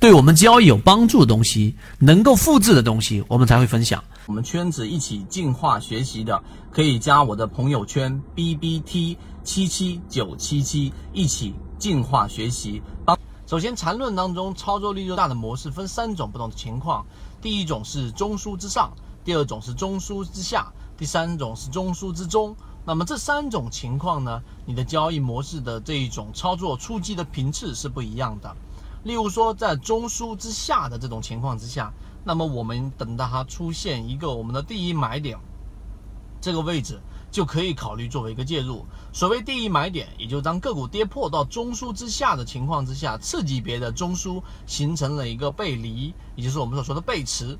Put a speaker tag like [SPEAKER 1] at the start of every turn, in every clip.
[SPEAKER 1] 对我们交易有帮助的东西，能够复制的东西，我们才会分享。
[SPEAKER 2] 我们圈子一起进化学习的，可以加我的朋友圈 B B T 七七九七七，一起进化学习。首先，缠论当中操作力度大的模式分三种不同的情况：第一种是中枢之上，第二种是中枢之下，第三种是中枢之中。那么这三种情况呢，你的交易模式的这一种操作出击的频次是不一样的。例如说，在中枢之下的这种情况之下，那么我们等到它出现一个我们的第一买点，这个位置就可以考虑作为一个介入。所谓第一买点，也就当个股跌破到中枢之下的情况之下，次级别的中枢形成了一个背离，也就是我们所说的背驰。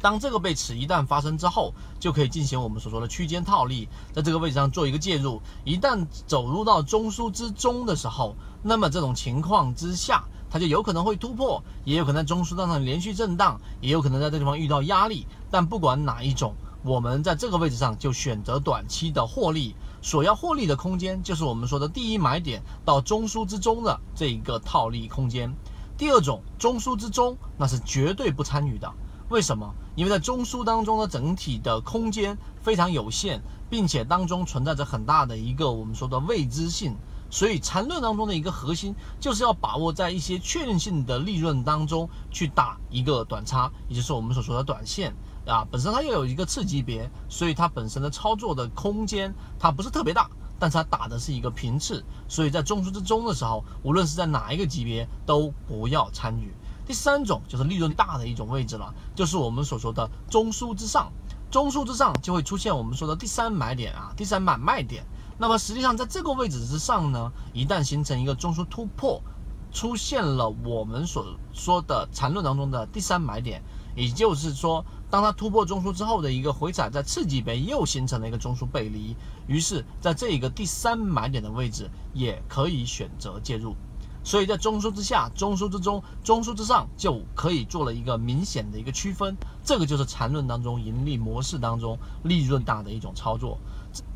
[SPEAKER 2] 当这个背驰一旦发生之后，就可以进行我们所说的区间套利，在这个位置上做一个介入。一旦走入到中枢之中的时候，那么这种情况之下。它就有可能会突破，也有可能在中枢当中连续震荡，也有可能在这地方遇到压力。但不管哪一种，我们在这个位置上就选择短期的获利。所要获利的空间，就是我们说的第一买点到中枢之中的这一个套利空间。第二种，中枢之中那是绝对不参与的。为什么？因为在中枢当中的整体的空间非常有限，并且当中存在着很大的一个我们说的未知性。所以缠论当中的一个核心，就是要把握在一些确定性的利润当中去打一个短差，也就是我们所说的短线啊。本身它又有一个次级别，所以它本身的操作的空间它不是特别大，但是它打的是一个频次。所以在中枢之中的时候，无论是在哪一个级别都不要参与。第三种就是利润大的一种位置了，就是我们所说的中枢之上，中枢之上就会出现我们说的第三买点啊，第三买卖点。那么实际上，在这个位置之上呢，一旦形成一个中枢突破，出现了我们所说的缠论当中的第三买点，也就是说，当它突破中枢之后的一个回踩，在次级别又形成了一个中枢背离，于是在这一个第三买点的位置也可以选择介入。所以在中枢之下、中枢之中、中枢之上，就可以做了一个明显的一个区分。这个就是缠论当中盈利模式当中利润大的一种操作，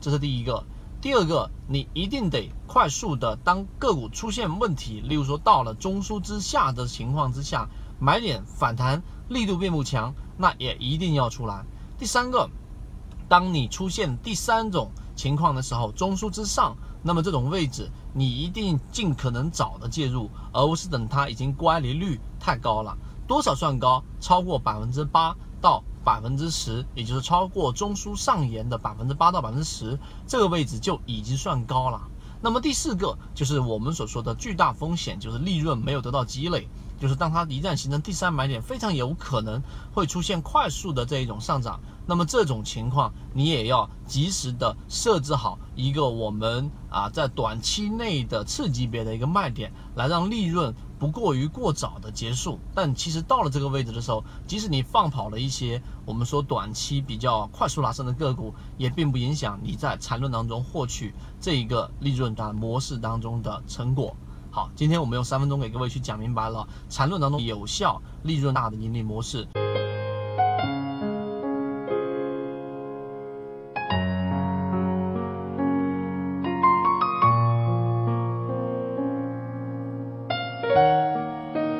[SPEAKER 2] 这是第一个。第二个，你一定得快速的，当个股出现问题，例如说到了中枢之下的情况之下，买点反弹力度并不强，那也一定要出来。第三个，当你出现第三种情况的时候，中枢之上，那么这种位置你一定尽可能早的介入，而不是等它已经乖离率太高了，多少算高？超过百分之八到。百分之十，也就是超过中枢上沿的百分之八到百分之十，这个位置就已经算高了。那么第四个就是我们所说的巨大风险，就是利润没有得到积累。就是当它一旦形成第三买点，非常有可能会出现快速的这一种上涨。那么这种情况，你也要及时的设置好一个我们啊在短期内的次级别的一个卖点，来让利润不过于过早的结束。但其实到了这个位置的时候，即使你放跑了一些我们说短期比较快速拉升的个股，也并不影响你在缠论当中获取这一个利润的模式当中的成果。好，今天我们用三分钟给各位去讲明白了缠论当中有效、利润大的盈利模式。